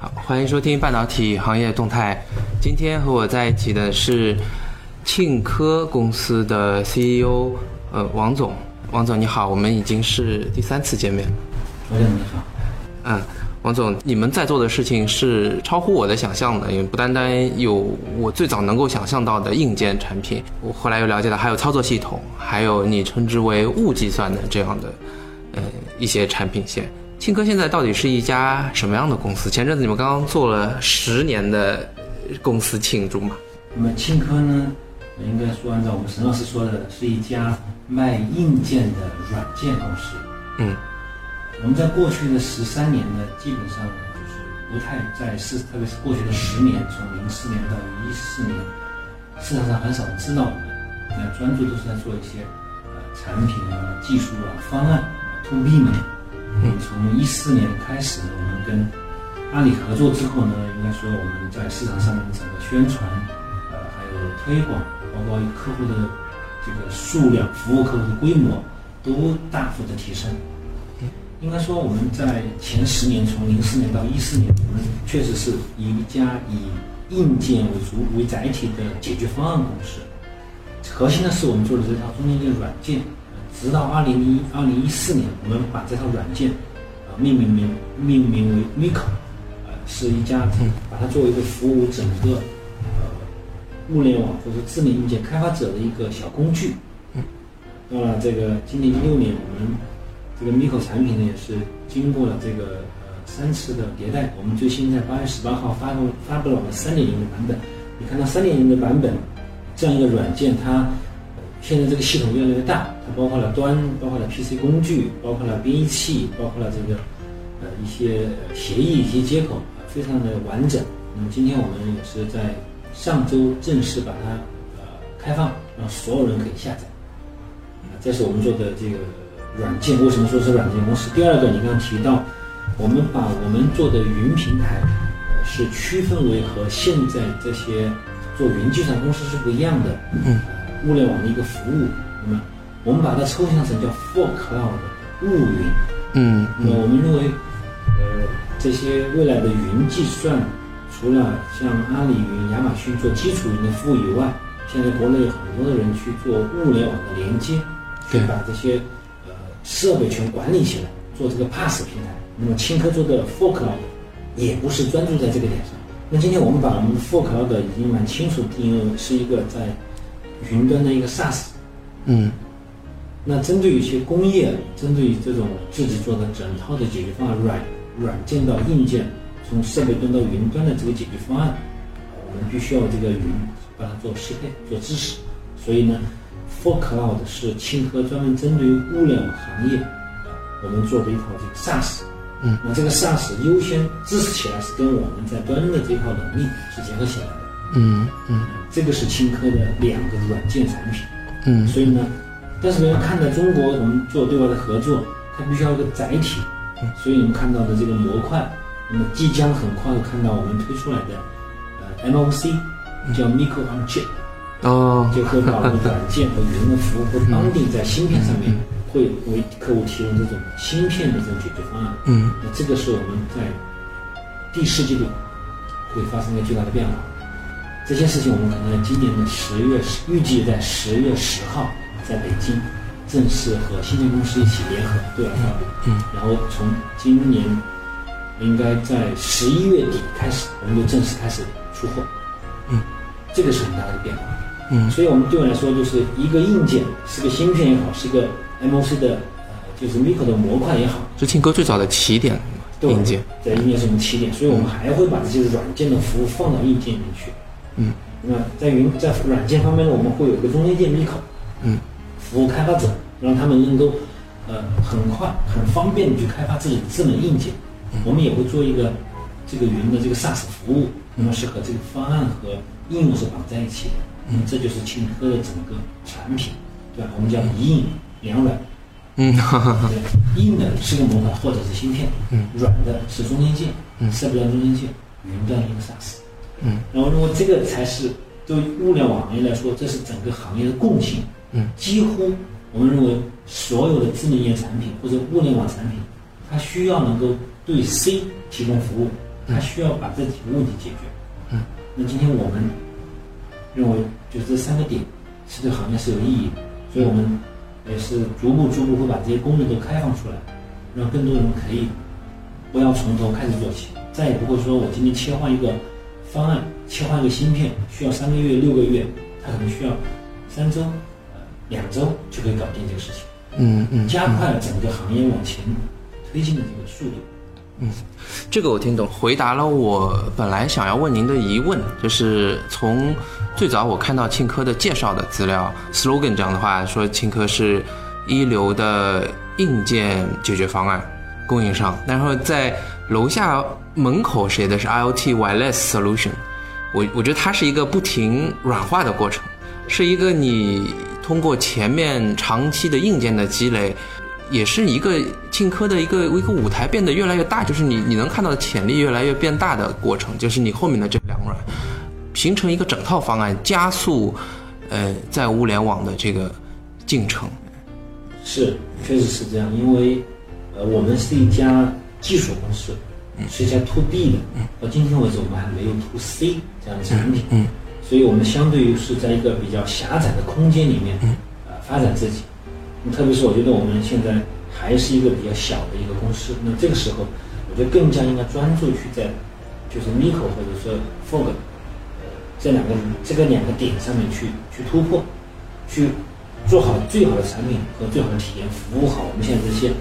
好，欢迎收听半导体行业动态。今天和我在一起的是庆科公司的 CEO，呃，王总。王总你好，我们已经是第三次见面。王总你好。嗯，王总，你们在做的事情是超乎我的想象的，因为不单单有我最早能够想象到的硬件产品，我后来又了解到还有操作系统，还有你称之为物计算的这样的呃一些产品线。庆科现在到底是一家什么样的公司？前阵子你们刚刚做了十年的公司庆祝嘛？那么庆科呢，应该说按照我们沈老师说的，是一家卖硬件的软件公司。嗯，我们在过去的十三年呢，基本上就是不太在市，特别是过去的十年，从零四年到一四年，市场上很少人知道我们，那专注都是在做一些呃产品啊、技术啊、方案、to B 嘛。嗯，从一四年开始，我们跟阿里合作之后呢，应该说我们在市场上面整个宣传，呃，还有推广，包括客户的这个数量、服务客户的规模，都大幅的提升。应该说我们在前十年，从零四年到一四年，我们确实是一家以硬件为主为载体的解决方案公司。核心的是我们做的这套中间件软件。直到二零一二零一四年，我们把这套软件，啊，命名名命名为 Miko，呃，是一家把它作为一个服务整个呃物联网或者智能硬件开发者的一个小工具。到了这个今年一六年，我们这个 Miko 产品呢也是经过了这个呃三次的迭代，我们最新在八月十八号发布发布了我们三点零的版本。你看到三点零的版本，这样一个软件它。现在这个系统越来越大，它包括了端，包括了 PC 工具，包括了编译器，包括了这个呃一些协议、一些接口，非常的完整。那么今天我们也是在上周正式把它呃开放，让所有人可以下载。这是我们做的这个软件。为什么说是软件公司？第二个，你刚刚提到，我们把我们做的云平台是区分为和现在这些做云计算公司是不一样的。嗯。物联网的一个服务，那么我们把它抽象成叫 For Cloud 物云。嗯，那么我们认为，呃，这些未来的云计算，除了像阿里云、亚马逊做基础云的服务以外，现在国内有很多的人去做物联网的连接，去把这些呃设备全管理起来，做这个 PaaS 平台。那么青科做的 For Cloud 也不是专注在这个点上。那今天我们把我们的 For Cloud 已经蛮清楚定义为是一个在云端的一个 SaaS，嗯，那针对一些工业，针对这种自己做的整套的解决方案，软软件到硬件，从设备端到云端的这个解决方案，我们必须要这个云把它做适配、做支持。所以呢，For Cloud 是清科专门针对于物联网行业，我们做的一套这个 SaaS。嗯，那这个 SaaS 优先支持起来是跟我们在端的这套能力是结合起来的。嗯嗯。这个是青稞的两个软件产品，嗯，所以呢，但是别人看到中国我们做对外的合作，它必须要一个载体，所以你们看到的这个模块，那么即将很快会看到我们推出来的，呃，MOC 叫 Micro on Chip，哦，就会把我们软件和云的服务会绑定在芯片上面，会为客户提供这种芯片的这种解决方案，嗯，那这个是我们在第四季度会发生一个巨大的变化。这些事情我们可能在今年的十月，预计在十月十号在北京正式和芯片公司一起联合对外发布。嗯，然后从今年应该在十一月底开始，我们就正式开始出货。嗯，这个是很大的变化。嗯，所以我们对我来说就是一个硬件，是个芯片也好，是一个 MOC 的呃，就是 Micro 的模块也好，是庆哥最早的起点硬件，在硬件是我们起点，所以我们还会把这些软件的服务放到硬件里面去。嗯，那么在云在软件方面呢，我们会有一个中间件 Miko，嗯，服务开发者，让他们能够呃很快很方便的去开发自己的智能硬件。我们也会做一个这个云的这个 SaaS 服务，那么是和这个方案和应用是绑在一起的。嗯，这就是青科的整个产品，对吧？我们叫一硬两软。嗯，对，硬的是个模块或者是芯片，嗯，软的是中间件，嗯，设备端中间件，云端一个 SaaS。嗯，然后，认为这个才是对物联网行业来说，这是整个行业的共性。嗯，几乎我们认为所有的智能业产品或者物联网产品，它需要能够对 C 提供服务，它需要把这几个问题解决。嗯，那今天我们认为，就这三个点是对行业是有意义的，所以我们也是逐步逐步会把这些功能都开放出来，让更多人可以不要从头开始做起，再也不会说我今天切换一个方案，切换一个芯片需要三个月、六个月，它可能需要三周、呃两周就可以搞定这个事情。嗯嗯，加快了整个行业往前推进的这个速度。嗯这个我听懂，回答了我本来想要问您的疑问，就是从最早我看到庆科的介绍的资料 slogan 这样的话，说庆科是一流的硬件解决方案供应商，然后在楼下门口写的是 IoT wireless solution，我我觉得它是一个不停软化的过程，是一个你通过前面长期的硬件的积累。也是一个庆科的一个一个舞台变得越来越大，就是你你能看到的潜力越来越变大的过程，就是你后面的这两个软形成一个整套方案，加速呃在物联网的这个进程。是，确实是这样，因为呃我们是一家技术公司，是一家 to B 的，到今天为止我们还没有 to C 这样的产品，嗯，所以我们相对于是在一个比较狭窄的空间里面，呃发展自己。特别是我觉得我们现在还是一个比较小的一个公司，那这个时候，我觉得更加应该专注去在，就是 Miko 或者说 Fog，呃，这两个这个两个点上面去去突破，去做好最好的产品和最好的体验，服务好我们现在这些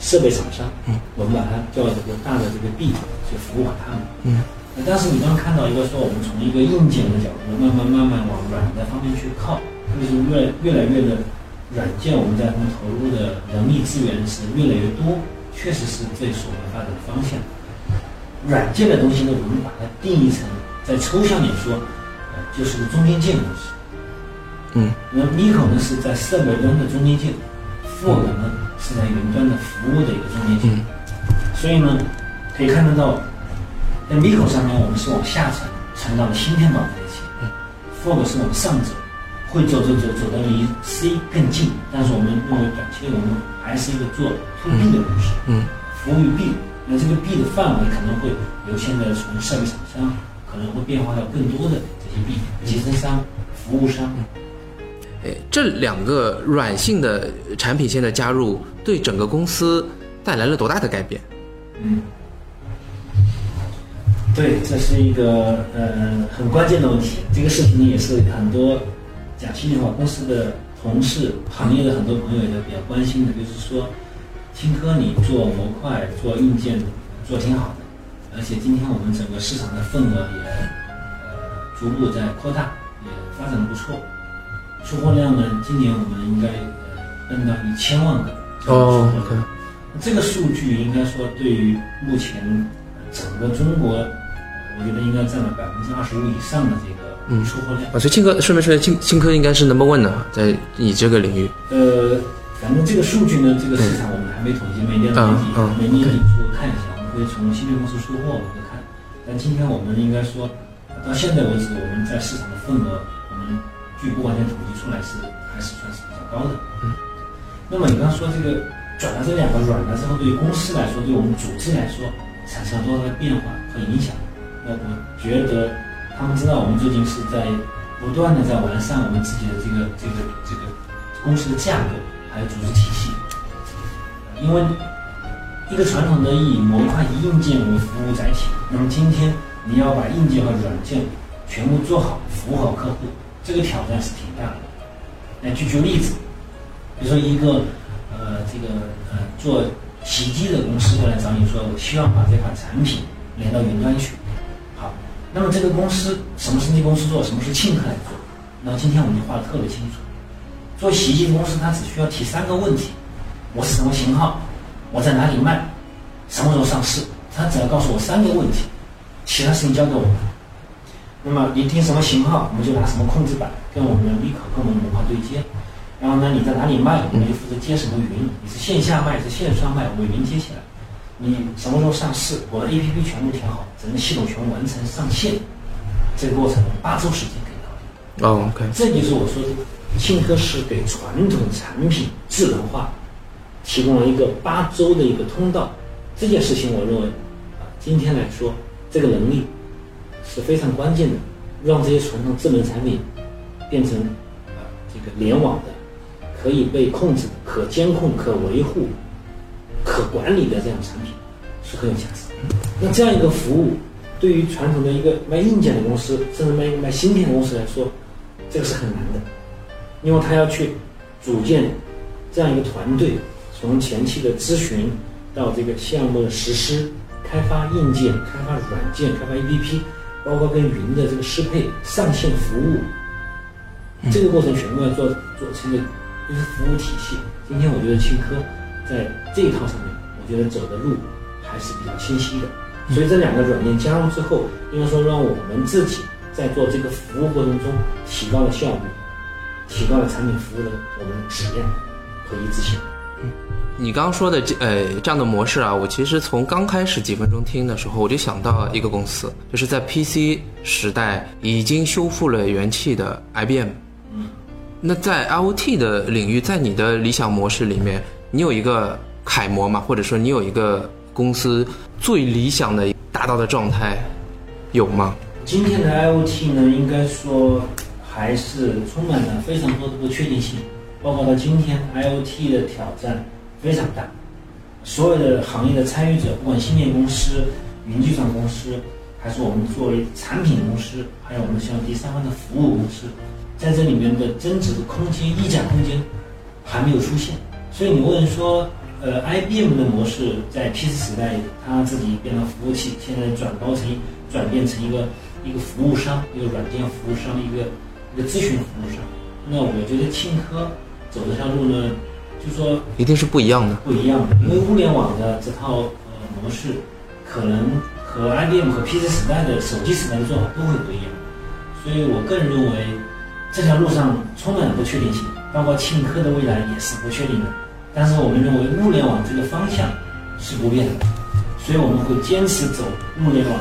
设备厂商。嗯。我们把它叫这个大的这个 B，就服务好他们。嗯。但是你刚刚看到一个说，我们从一个硬件的角度，慢慢慢慢往软的方面去靠，特别是越越来越的。软件我们在中投入的人力资源是越来越多，确实是这是我们发展的方向。软件的东西呢，我们把它定义成，在抽象点说，呃，就是个中间件东西。嗯。那 Miko 呢是在设备端的中间件，Fog 呢是在云端的服务的一个中间件。嗯。所以呢，可以看得到，在 Miko 上面我们是往下沉，沉到了芯片绑在一起。嗯。Fog 是往上走。会走走走走到离 C 更近，但是我们认为短期内我们还是一个做 to B 的公司，嗯，服务于 B，那这个 B 的范围可能会由现在从设备厂商可能会变化到更多的这些 B 集成商、服务商。哎，这两个软性的产品线的加入，对整个公司带来了多大的改变？嗯，对，这是一个呃很关键的问题。这个事情，也是很多。讲心里话，公司的同事、行业的很多朋友也都比较关心的，就是说，青科你做模块、做硬件做挺好的，而且今天我们整个市场的份额也呃逐步在扩大，也发展的不错。出货量呢，今年我们应该呃奔到一千万个哦，OK。这个数据应该说对于目前整个中国，我觉得应该占了百分之二十五以上的这个。嗯，出货量啊，所以庆科顺便说，庆庆科应该是 number one 的，在你这个领域。呃，反正这个数据呢，这个市场我们还没统计，每年年底每年年初看一下，我们会从芯片公司出货我们会看。但今天我们应该说，到现在为止，我们在市场的份额，我们据不完全统计出来是还是算是比较高的。嗯。那么你刚说这个转了这两个软的之后，对于公司来说，对我们组织来说，产生了多大的变化和影响？那我觉得。他们知道我们最近是在不断的在完善我们自己的这个这个这个公司的架构，还有组织体系。因为一个传统的以模块、以硬件为服务载体，那么今天你要把硬件和软件全部做好，服务好客户，这个挑战是挺大的。来举举例子，比如说一个呃这个呃做洗衣机的公司过来找你说，我希望把这款产品连到云端去。好那么这个公司什么升级公司做，什么是庆客来做？那么今天我们就画的特别清楚。做洗衣机公司，它只需要提三个问题：我是什么型号？我在哪里卖？什么时候上市？他只要告诉我三个问题，其他事情交给我。那么你定什么型号，我们就拿什么控制板跟我们的立可跟我们模块对接。然后呢，你在哪里卖，我们就负责接什么云。你是线下卖，是线上卖，我们云接起来。你什么时候上市？我的 A P P 全部填好，整个系统全部完成上线，这个过程八周时间可以搞定。哦，OK，这就是我说的，信科是给传统产品智能化提供了一个八周的一个通道。这件事情，我认为啊，今天来说这个能力是非常关键的，让这些传统智能产品变成啊这个联网的，可以被控制、可监控、可维护、可管理的这样产品是很有价值的。那这样一个服务，对于传统的一个卖硬件的公司，甚至卖卖芯片的公司来说，这个是很难的，因为他要去组建这样一个团队，从前期的咨询到这个项目的实施、开发硬件、开发软件、开发 APP，包括跟云的这个适配、上线服务，这个过程全部要做做成一个就是服务体系。今天我觉得青科在这一套上面，我觉得走的路还是比较清晰的。所以这两个软件加入之后，应该说让我们自己在做这个服务过程中提高了效率，提高了产品服务的我们的质量和一致性。你刚刚说的这呃这样的模式啊，我其实从刚开始几分钟听的时候，我就想到一个公司，就是在 PC 时代已经修复了元气的 IBM。那在 IoT 的领域，在你的理想模式里面，你有一个楷模吗？或者说你有一个公司最理想的达到的状态有吗？今天的 IoT 呢，应该说还是充满了非常多的不确定性，包括到今天 IoT 的挑战非常大，所有的行业的参与者，不管芯片公司、云计算公司，还是我们作为产品公司，还有我们像第三方的服务公司，在这里面的增值的空间、溢价空间还没有出现。所以你问说，呃，IBM 的模式在 PC 时代，它自己变成服务器，现在转包成转变成一个一个服务商，一个软件服务商，一个一个咨询服务商。那我觉得庆科走这条路呢，就说一定是不一样的。不一样的，因为物联网的这套呃模式，可能和 IBM 和 PC 时代的手机时代的做法都会不一样，所以我个人认为这条路上充满了不确定性，包括庆科的未来也是不确定的。但是我们认为物联网这个方向是不变的，所以我们会坚持走物联网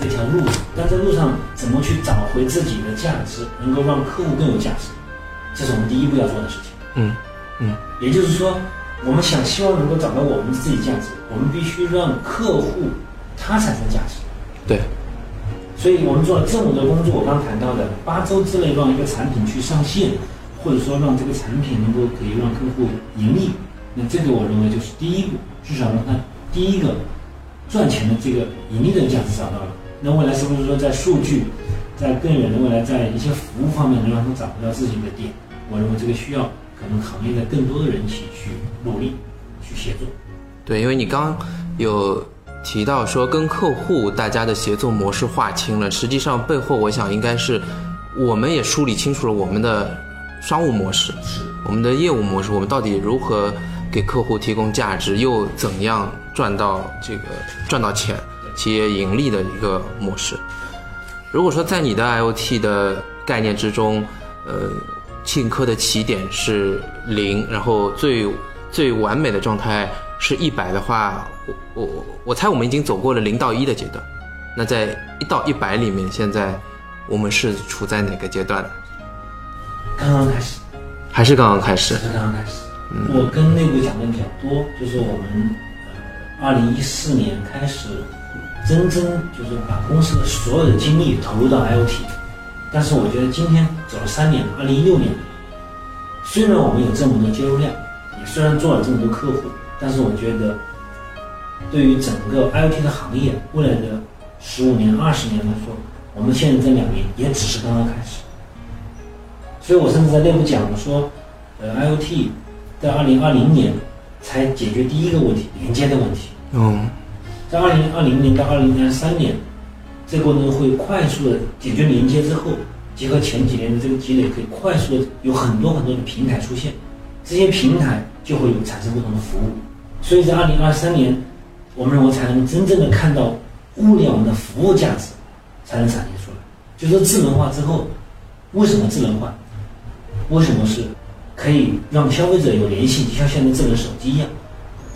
这条路。但在路上怎么去找回自己的价值，能够让客户更有价值，这是我们第一步要做的事情。嗯嗯也就是说，我们想希望能够找到我们自己价值，我们必须让客户他产生价值。对，所以我们做了这么多工作，我刚谈到的八周之内让一个产品去上线，或者说让这个产品能够可以让客户盈利，那这个我认为就是第一步，至少让他第一个赚钱的这个盈利的价值找到了。那未来是不是说在数据，在更远的未来，在一些服务方面能让他们找不到自己的点？我认为这个需要可能行业的更多的人一起去努力，去协作。对，因为你刚有提到说跟客户大家的协作模式划清了，实际上背后我想应该是我们也梳理清楚了我们的商务模式，是我们的业务模式，我们到底如何给客户提供价值，又怎样赚到这个赚到钱，企业盈利的一个模式。如果说在你的 IoT 的概念之中，呃，庆科的起点是零，然后最最完美的状态是一百的话，我我我猜我们已经走过了零到一的阶段。那在一到一百里面，现在我们是处在哪个阶段？刚刚开始，还是刚刚开始？是刚刚开始。我跟内部讲的比较多，就是我们呃，二零一四年开始，真正就是把公司的所有的精力投入到 IoT。但是我觉得今天走了三年，二零一六年，虽然我们有这么多接入量，也虽然做了这么多客户，但是我觉得，对于整个 IoT 的行业未来的十五年、二十年来说，我们现在这两年也只是刚刚开始。所以我甚至在内部讲，我说，呃，IoT 在二零二零年才解决第一个问题，连接的问题。嗯在二零二零年到二零二三年，这个过程中会快速的解决连接之后，结合前几年的这个积累，可以快速的有很多很多的平台出现，这些平台就会有产生不同的服务。所以在二零二三年，我们认为才能真正的看到物联网的服务价值才能产生出来。就说智能化之后，为什么智能化？为什么是可以让消费者有联系，就像现在智能手机一样，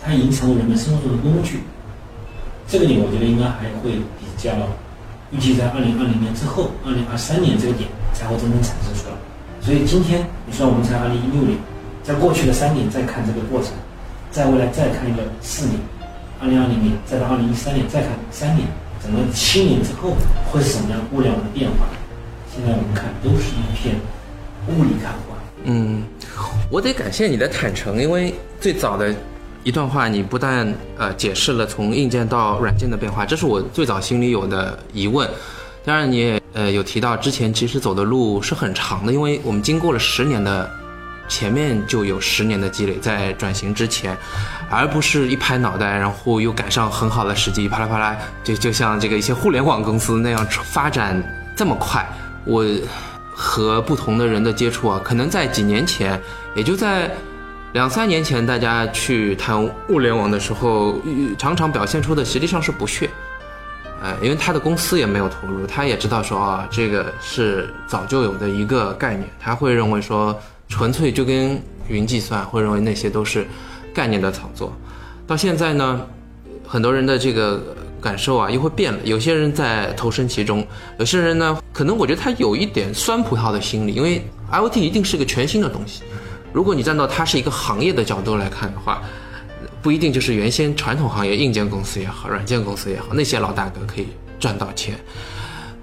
它已经成为人们生活中的工具。这个点我觉得应该还会比较，预计在二零二零年之后，二零二三年这个点才会真正产生出来。所以今天你说我们才二零一六年，在过去的三年再看这个过程，在未来再看一个四年，二零二零年再到二零一三年再看三年，整个七年之后会是什么样物联网的变化？现在我们看都是一片雾里看花。嗯，我得感谢你的坦诚，因为最早的一段话，你不但呃解释了从硬件到软件的变化，这是我最早心里有的疑问。当然，你也呃有提到之前其实走的路是很长的，因为我们经过了十年的，前面就有十年的积累在转型之前，而不是一拍脑袋，然后又赶上很好的时机，啪啦啪啦，就就像这个一些互联网公司那样发展这么快。我和不同的人的接触啊，可能在几年前，也就在两三年前，大家去谈物联网的时候，常常表现出的实际上是不屑。呃，因为他的公司也没有投入，他也知道说啊，这个是早就有的一个概念，他会认为说纯粹就跟云计算，会认为那些都是概念的炒作。到现在呢，很多人的这个感受啊又会变了，有些人在投身其中，有些人呢，可能我觉得他有一点酸葡萄的心理，因为 IoT 一定是个全新的东西，如果你站到它是一个行业的角度来看的话。不一定就是原先传统行业硬件公司也好，软件公司也好，那些老大哥可以赚到钱，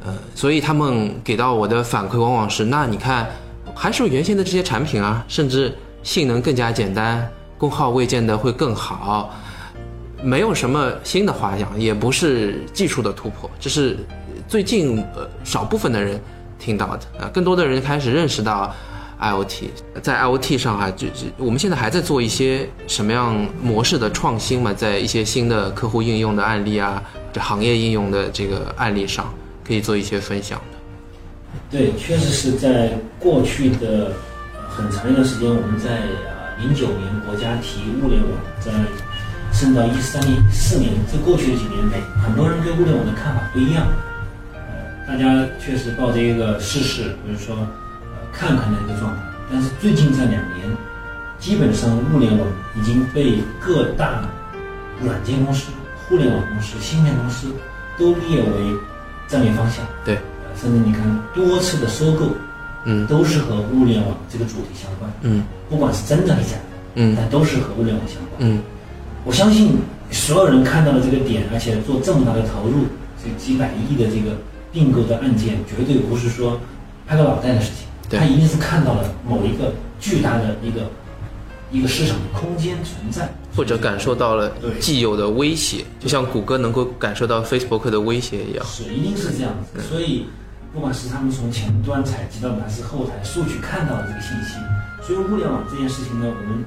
呃，所以他们给到我的反馈往往是：那你看，还是原先的这些产品啊，甚至性能更加简单，功耗未见得会更好，没有什么新的花样，也不是技术的突破，这是最近呃少部分的人听到的啊，更多的人开始认识到。IOT 在 IOT 上哈，就就我们现在还在做一些什么样模式的创新嘛？在一些新的客户应用的案例啊，这行业应用的这个案例上，可以做一些分享的。对，确实是在过去的很长一段时间，我们在啊零九年国家提物联网，在升到一三年、四年，这过去的几年内，很多人对物联网的看法不一样。呃，大家确实抱着一个试试，比如说。看看的一个状态，但是最近这两年，基本上物联网已经被各大软件公司、互联网公司、芯片公司都列为战略方向。对，甚至你看多次的收购，嗯，都是和物联网这个主题相关。嗯，不管是真的还是假的，嗯，但都是和物联网相关。嗯，我相信所有人看到了这个点，而且做这么大的投入，这几百亿的这个并购的案件，绝对不是说拍个脑袋的事情。他一定是看到了某一个巨大的一个一个市场空间存在，或者感受到了既有的威胁，就像谷歌能够感受到 Facebook 的威胁一样。是，一定是这样子。所以，不管是他们从前端采集到的，还是后台数据看到的这个信息，所以物联网这件事情呢，我们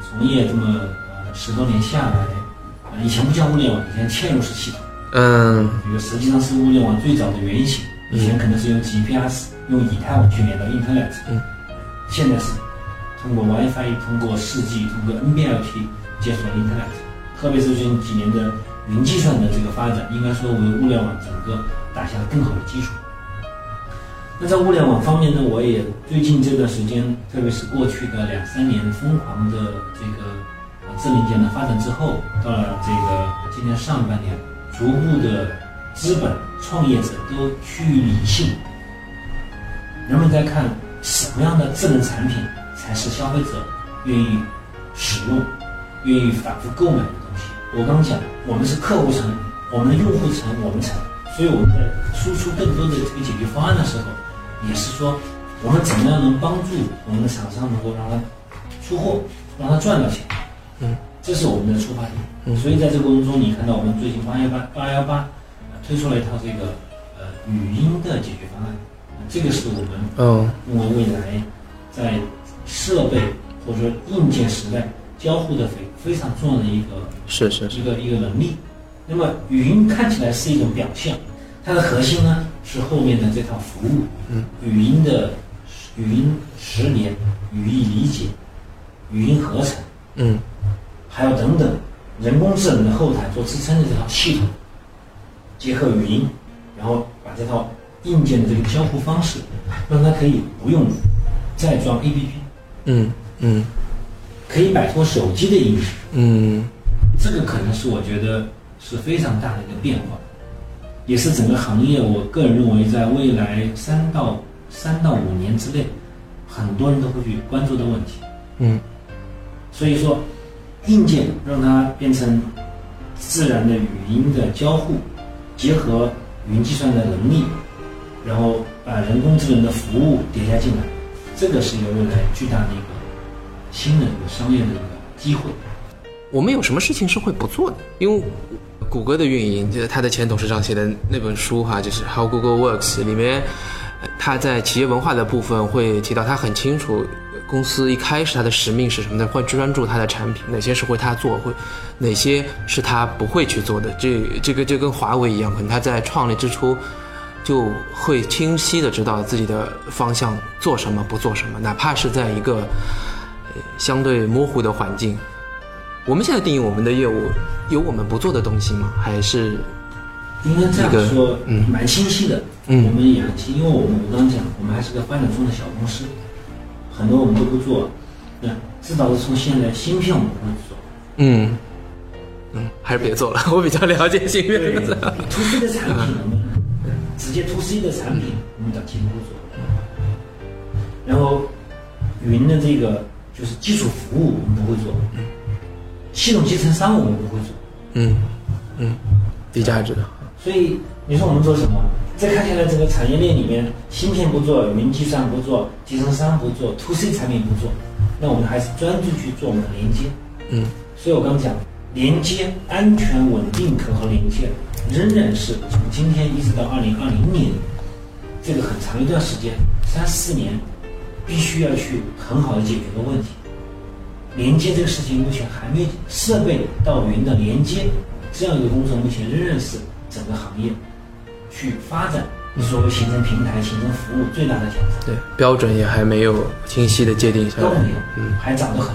从业这么呃十多年下来，呃，以前不叫物联网，以前嵌入式系统，嗯，这个实际上是物联网最早的原型。以前可能是用 GPS。用以太网去连到 Internet，嗯，现在是通过 WiFi，通过 4G，通过 NB-LT 接触到 Internet。特别是最近几年的云计算的这个发展，应该说为物联网整个打下了更好的基础。那在物联网方面呢，我也最近这段时间，特别是过去的两三年疯狂的这个智能件的发展之后，到了这个今年上半年，逐步的资本创业者都趋于理性。人们在看什么样的智能产品才是消费者愿意使用、愿意反复购买的东西。我刚讲，我们是客户层，我们的用户层，我们层，所以我们在输出更多的这个解决方案的时候，也是说我们怎么样能帮助我们的厂商能够让他出货，让他赚到钱。嗯，这是我们的出发点。嗯，所以在这个过程中，你看到我们最近八幺八八幺八推出了一套这个呃语音的解决方案。这个是我们嗯认为未来在设备或者说硬件时代交互的非非常重要的一个是是一个一个能力。那么语音看起来是一种表象，它的核心呢是后面的这套服务，嗯，语音的语音识别、语义理解、语音合成，嗯，还有等等人工智能的后台做支撑的这套系统，结合语音，然后把这套。硬件的这个交互方式，让它可以不用再装 APP，嗯嗯，可以摆脱手机的应用，嗯，这个可能是我觉得是非常大的一个变化，也是整个行业我个人认为在未来三到三到五年之内，很多人都会去关注的问题。嗯，所以说，硬件让它变成自然的语音的交互。结合云计算的能力，然后把人工智能的服务叠加进来，这个是一个未来巨大的一个新的一个商业的一个机会。我们有什么事情是会不做的？因为谷歌的运营，就是他的前董事长写的那本书哈，就是《How Google Works》里面，他在企业文化的部分会提到，他很清楚公司一开始他的使命是什么的，会专注他的产品，哪些是会他做，会哪些是他不会去做的。这这个就跟华为一样，可能他在创立之初就会清晰的知道自己的方向做什么，不做什么，哪怕是在一个相对模糊的环境。我们现在定义我们的业务，有我们不做的东西吗？还是应该这样说，嗯蛮清晰的。嗯我们也很清，因为我们我刚刚讲，我们还是个发展中的小公司，很多我们都不做。那至少是从现在芯片我们不会做。嗯嗯，还是别做了，我比较了解芯片对的。，to C 的产品我们直接 to C 的产品我们短期不会做。然后云的这个就是基础服务我们不会做，系统集成商我们不会做。嗯嗯，低价值的。所以你说我们做什么？再看下来，整个产业链里面，芯片不做，云计算不做，集成商不做，to C 产品不做，那我们还是专注去做我们的连接。嗯所以我刚讲，连接安全、稳定、可靠连接，仍然是从今天一直到二零二零年这个很长一段时间，三四年，必须要去很好的解决的问题。连接这个事情目前还没设备到云的连接这样一个工作，目前仍然是整个行业去发展所谓形成平台、形成服务最大的挑战。对，标准也还没有清晰的界定下来都没。有，嗯还早得很。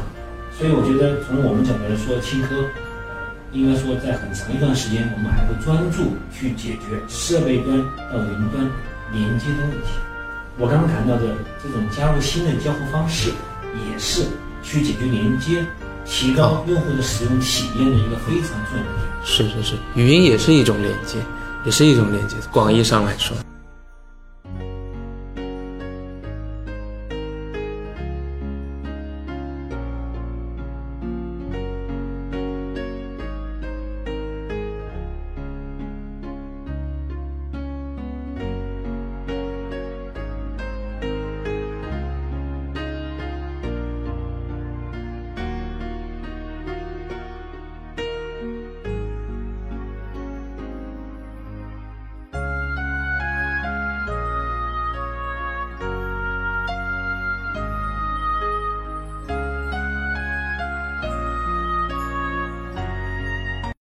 所以我觉得从我们角度来说，青科应该说在很长一段时间，我们还会专注去解决设备端到云端连接的问题。我刚刚谈到的这种加入新的交互方式，也是去解决连接、提高用户的使用体验的一个非常重要的点。是是是，语音也是一种连接，也是一种连接。广义上来说，